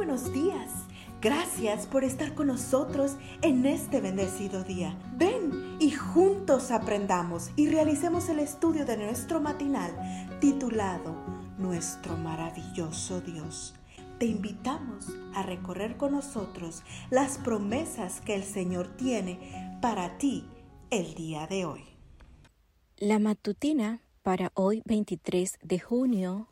buenos días. Gracias por estar con nosotros en este bendecido día. Ven y juntos aprendamos y realicemos el estudio de nuestro matinal titulado Nuestro maravilloso Dios. Te invitamos a recorrer con nosotros las promesas que el Señor tiene para ti el día de hoy. La matutina para hoy 23 de junio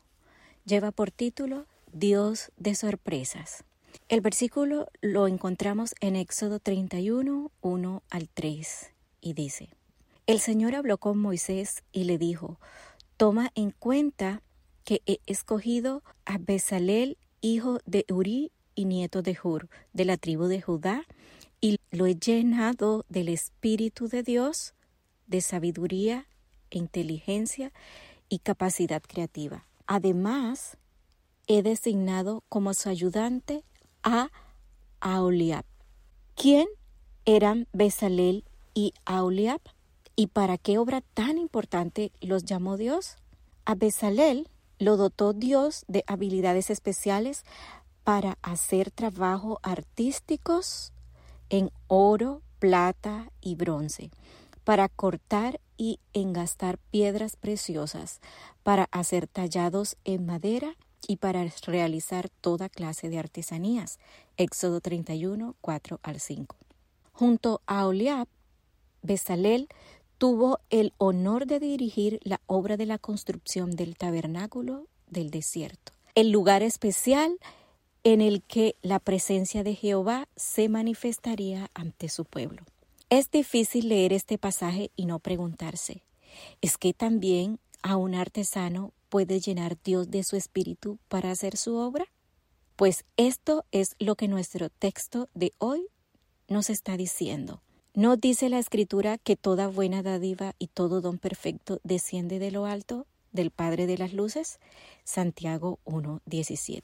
lleva por título Dios de sorpresas. El versículo lo encontramos en Éxodo 31, 1 al 3, y dice, El Señor habló con Moisés y le dijo, Toma en cuenta que he escogido a Bezalel, hijo de Uri y nieto de Hur, de la tribu de Judá, y lo he llenado del Espíritu de Dios, de sabiduría, inteligencia y capacidad creativa. Además, he designado como su ayudante a Aholiab. ¿Quién eran Besalel y Aholiab? ¿Y para qué obra tan importante los llamó Dios? A Besalel lo dotó Dios de habilidades especiales para hacer trabajo artísticos en oro, plata y bronce, para cortar y engastar piedras preciosas, para hacer tallados en madera y para realizar toda clase de artesanías. Éxodo 31, 4 al 5. Junto a Oliab, Besalel tuvo el honor de dirigir la obra de la construcción del tabernáculo del desierto, el lugar especial en el que la presencia de Jehová se manifestaría ante su pueblo. Es difícil leer este pasaje y no preguntarse, ¿es que también a un artesano puede llenar Dios de su espíritu para hacer su obra? Pues esto es lo que nuestro texto de hoy nos está diciendo. ¿No dice la escritura que toda buena dádiva y todo don perfecto desciende de lo alto, del Padre de las Luces? Santiago 1.17.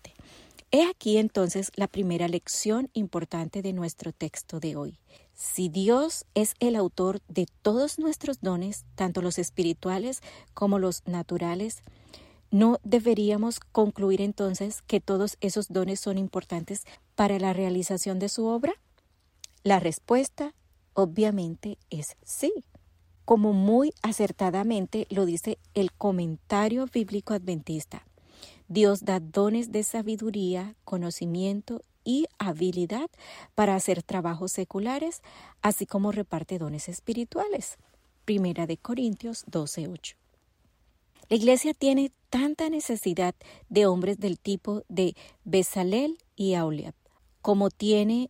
He aquí entonces la primera lección importante de nuestro texto de hoy. Si Dios es el autor de todos nuestros dones, tanto los espirituales como los naturales, ¿no deberíamos concluir entonces que todos esos dones son importantes para la realización de su obra? La respuesta obviamente es sí. Como muy acertadamente lo dice el comentario bíblico adventista. Dios da dones de sabiduría, conocimiento y habilidad para hacer trabajos seculares, así como reparte dones espirituales. Primera de Corintios 12:8. La iglesia tiene tanta necesidad de hombres del tipo de Besalel y Auliab, como tiene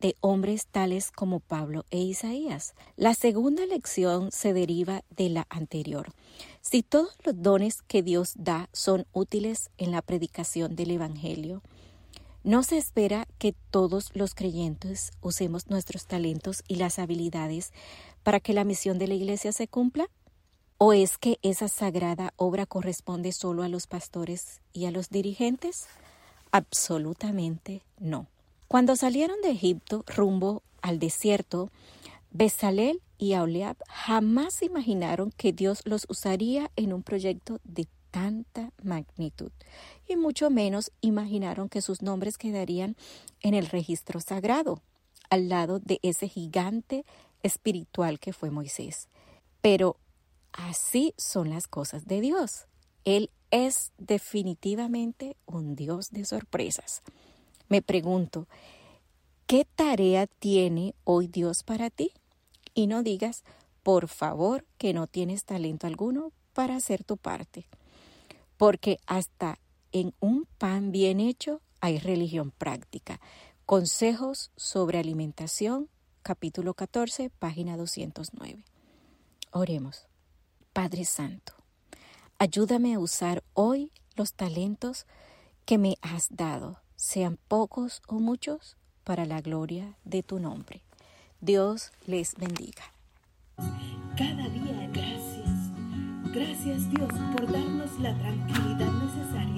de hombres tales como Pablo e Isaías. La segunda lección se deriva de la anterior. Si todos los dones que Dios da son útiles en la predicación del Evangelio, no se espera que todos los creyentes usemos nuestros talentos y las habilidades para que la misión de la Iglesia se cumpla. ¿O es que esa sagrada obra corresponde solo a los pastores y a los dirigentes? Absolutamente no. Cuando salieron de Egipto rumbo al desierto, Besalel y Auleab jamás imaginaron que Dios los usaría en un proyecto de tanta magnitud, y mucho menos imaginaron que sus nombres quedarían en el registro sagrado, al lado de ese gigante espiritual que fue Moisés. Pero así son las cosas de Dios. Él es definitivamente un Dios de sorpresas. Me pregunto, ¿qué tarea tiene hoy Dios para ti? Y no digas, por favor, que no tienes talento alguno para hacer tu parte, porque hasta en un pan bien hecho hay religión práctica. Consejos sobre alimentación, capítulo 14, página 209. Oremos. Padre Santo, ayúdame a usar hoy los talentos que me has dado sean pocos o muchos, para la gloria de tu nombre. Dios les bendiga. Cada día gracias. Gracias Dios por darnos la tranquilidad necesaria